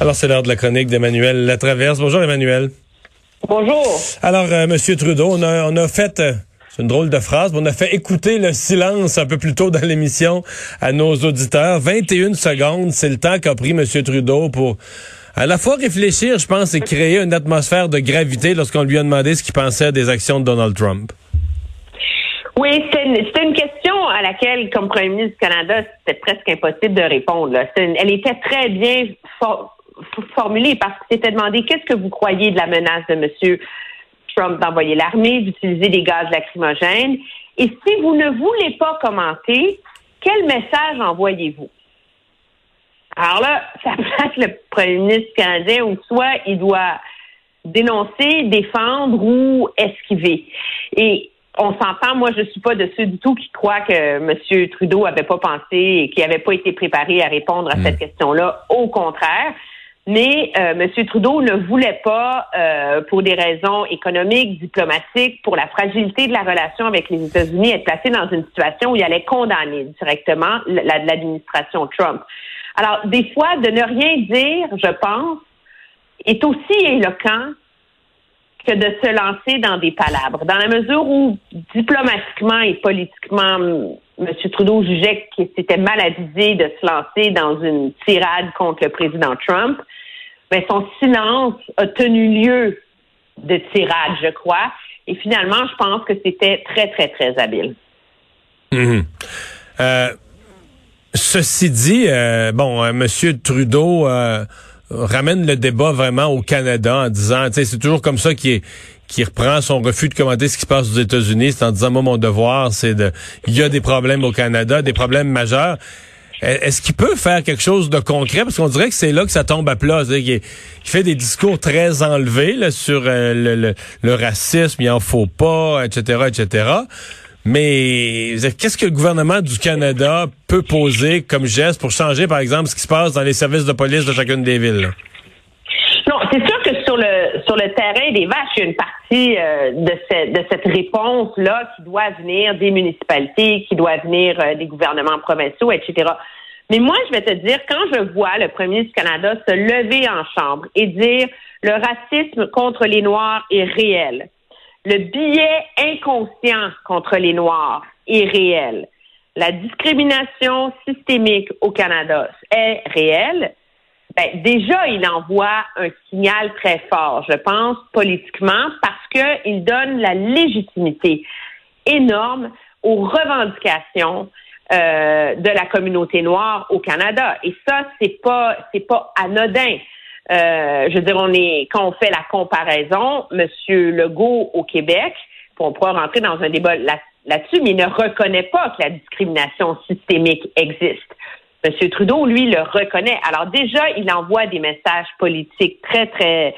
Alors, c'est l'heure de la chronique d'Emmanuel Latraverse. Bonjour, Emmanuel. Bonjour. Alors, euh, Monsieur Trudeau, on a, on a fait, euh, c'est une drôle de phrase, mais on a fait écouter le silence un peu plus tôt dans l'émission à nos auditeurs. 21 secondes, c'est le temps qu'a pris Monsieur Trudeau pour à la fois réfléchir, je pense, et créer une atmosphère de gravité lorsqu'on lui a demandé ce qu'il pensait des actions de Donald Trump. Oui, c'est une, une, question à laquelle, comme Premier ministre du Canada, c'était presque impossible de répondre. Une, elle était très bien for, formulée parce que c'était demandé qu'est-ce que vous croyez de la menace de M. Trump d'envoyer l'armée, d'utiliser des gaz lacrymogènes? Et si vous ne voulez pas commenter, quel message envoyez-vous? Alors là, ça place le premier ministre canadien ou soit il doit dénoncer, défendre ou esquiver. Et on s'entend, moi, je suis pas de ceux du tout qui croient que M. Trudeau avait pas pensé et qui avait pas été préparé à répondre à cette question-là. Au contraire. Mais euh, M. Trudeau ne voulait pas, euh, pour des raisons économiques, diplomatiques, pour la fragilité de la relation avec les États-Unis, être placé dans une situation où il allait condamner directement l'administration Trump. Alors, des fois, de ne rien dire, je pense, est aussi éloquent que de se lancer dans des palabres. Dans la mesure où, diplomatiquement et politiquement, M. Trudeau jugeait qu'il s'était mal avisé de se lancer dans une tirade contre le président Trump, mais son silence a tenu lieu de tirade, je crois. Et finalement, je pense que c'était très, très, très habile. Mmh. Euh, ceci dit, euh, bon, euh, M. Trudeau euh, ramène le débat vraiment au Canada en disant, c'est toujours comme ça qui est qui reprend son refus de commenter ce qui se passe aux États-Unis, c'est en disant moi mon devoir, c'est de il y a des problèmes au Canada, des problèmes majeurs. Est-ce qu'il peut faire quelque chose de concret? Parce qu'on dirait que c'est là que ça tombe à plat. Il, fait des discours très enlevés sur euh, le, racisme, il en faut pas, etc., etc. Mais qu'est-ce que le gouvernement du Canada peut poser comme geste pour changer, par exemple, ce qui se passe dans les services de police de chacune des villes c'est sûr que sur le terrain des vaches, il y a une partie euh, de cette réponse-là qui doit venir des municipalités, qui doit venir euh, des gouvernements provinciaux, etc. Mais moi, je vais te dire, quand je vois le premier du Canada se lever en chambre et dire le racisme contre les Noirs est réel, le biais inconscient contre les Noirs est réel. La discrimination systémique au Canada est réelle. Ben, déjà, il envoie un signal très fort, je pense, politiquement, parce qu'il donne la légitimité énorme aux revendications euh, de la communauté noire au Canada. Et ça, c'est pas, c'est pas anodin. Euh, je veux dire, on est quand on fait la comparaison, Monsieur Legault au Québec, on pourra rentrer dans un débat là-dessus, mais il ne reconnaît pas que la discrimination systémique existe. Monsieur Trudeau, lui, le reconnaît. Alors déjà, il envoie des messages politiques très, très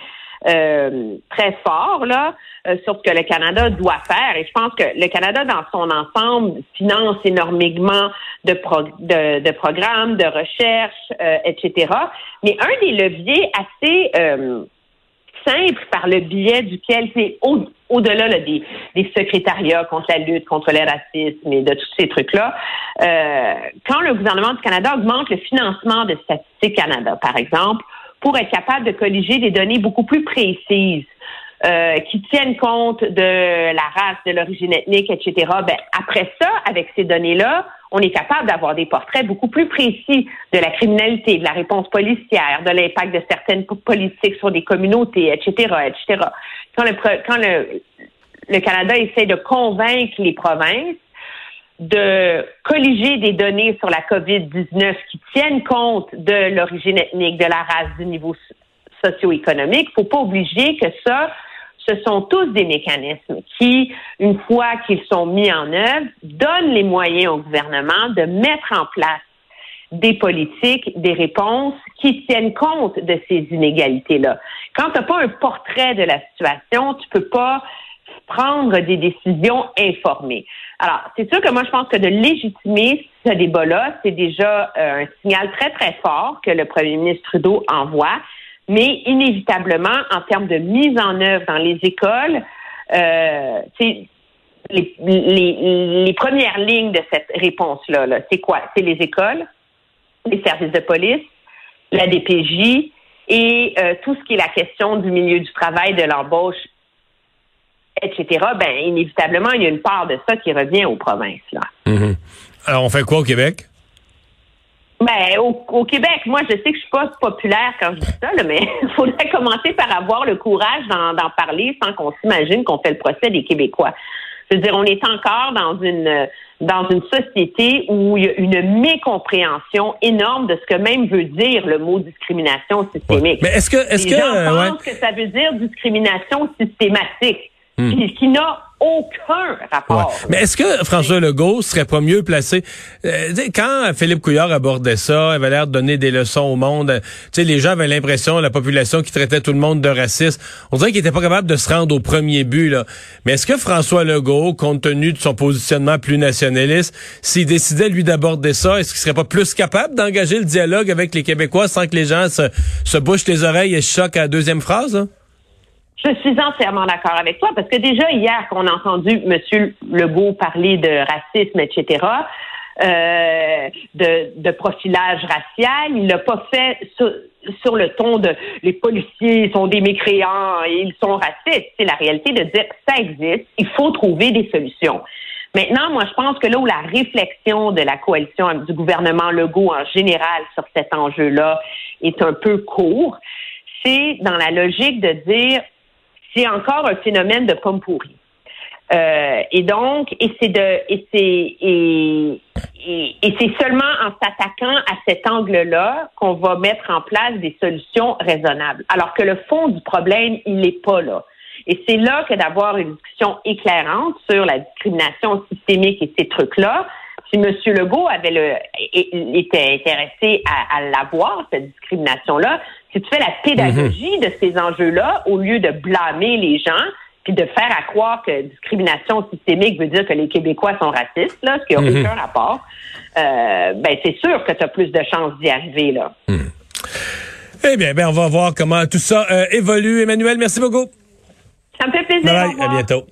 euh, très fort là euh, sur ce que le Canada doit faire. Et je pense que le Canada, dans son ensemble, finance énormément de, de, de, programmes, de recherche, euh, etc. Mais un des leviers assez simple par le biais duquel c'est au, delà des, secrétariats contre la lutte contre le racisme et de tous ces trucs-là. quand le gouvernement du Canada augmente le financement de Statistique Canada, par exemple, pour être capable de colliger des données beaucoup plus précises. Euh, qui tiennent compte de la race, de l'origine ethnique, etc. Ben, après ça, avec ces données-là, on est capable d'avoir des portraits beaucoup plus précis de la criminalité, de la réponse policière, de l'impact de certaines politiques sur des communautés, etc., etc. Quand le, Canada essaie de convaincre les provinces de colliger des données sur la COVID-19 qui tiennent compte de l'origine ethnique, de la race, du niveau socio-économique. Il faut pas obliger que ça, ce sont tous des mécanismes qui, une fois qu'ils sont mis en œuvre, donnent les moyens au gouvernement de mettre en place des politiques, des réponses qui tiennent compte de ces inégalités-là. Quand tu n'as pas un portrait de la situation, tu peux pas prendre des décisions informées. Alors, c'est sûr que moi, je pense que de légitimer ce débat-là, c'est déjà euh, un signal très, très fort que le premier ministre Trudeau envoie. Mais inévitablement, en termes de mise en œuvre dans les écoles, euh, les, les, les, premières lignes de cette réponse-là, -là, c'est quoi? C'est les écoles, les services de police, la DPJ et euh, tout ce qui est la question du milieu du travail, de l'embauche, etc., ben inévitablement, il y a une part de ça qui revient aux provinces. Là. Mhm. Alors, on fait quoi au Québec? Ben, au, Québec, moi, je sais que je suis pas populaire quand je dis ça, mais il faudrait commencer par avoir le courage d'en parler sans qu'on s'imagine qu'on fait le procès des Québécois. Je veux dire, on est encore dans une dans une société où il y a une mécompréhension énorme de ce que même veut dire le mot discrimination systémique. Mais est-ce que est-ce que, pensent que ça veut dire discrimination systématique, hmm. qui n'a aucun rapport. Mais est-ce que François Legault serait pas mieux placé euh, quand Philippe Couillard abordait ça, il avait l'air de donner des leçons au monde. Tu sais, les gens avaient l'impression, la population qui traitait tout le monde de raciste, on dirait qu'il était pas capable de se rendre au premier but là. Mais est-ce que François Legault, compte tenu de son positionnement plus nationaliste, s'il décidait lui d'aborder ça, est-ce qu'il serait pas plus capable d'engager le dialogue avec les Québécois sans que les gens se, se bouchent les oreilles et se choquent à la deuxième phrase? Je suis entièrement d'accord avec toi parce que déjà hier qu'on a entendu M. Legault parler de racisme, etc., euh, de, profilage racial, il l'a pas fait sur, le ton de les policiers sont des mécréants et ils sont racistes. C'est la réalité de dire ça existe, il faut trouver des solutions. Maintenant, moi, je pense que là où la réflexion de la coalition du gouvernement Legault en général sur cet enjeu-là est un peu court, c'est dans la logique de dire c'est encore un phénomène de pomme pourrie. Euh, et donc, et c'est de, et c'est, et, et, c'est seulement en s'attaquant à cet angle-là qu'on va mettre en place des solutions raisonnables. Alors que le fond du problème, il n'est pas là. Et c'est là que d'avoir une discussion éclairante sur la discrimination systémique et ces trucs-là, si M. Legault avait le, était intéressé à, à l'avoir, cette discrimination-là, si tu fais la pédagogie de ces enjeux-là, au lieu de blâmer les gens, puis de faire à croire que discrimination systémique veut dire que les Québécois sont racistes, là, ce qui n'a mhm. aucun rapport, euh, ben c'est sûr que tu as plus de chances d'y arriver. là. Mhm. Eh bien, ben, on va voir comment tout ça euh, évolue. Emmanuel, merci beaucoup. Ça me fait plaisir. Bye, à bientôt.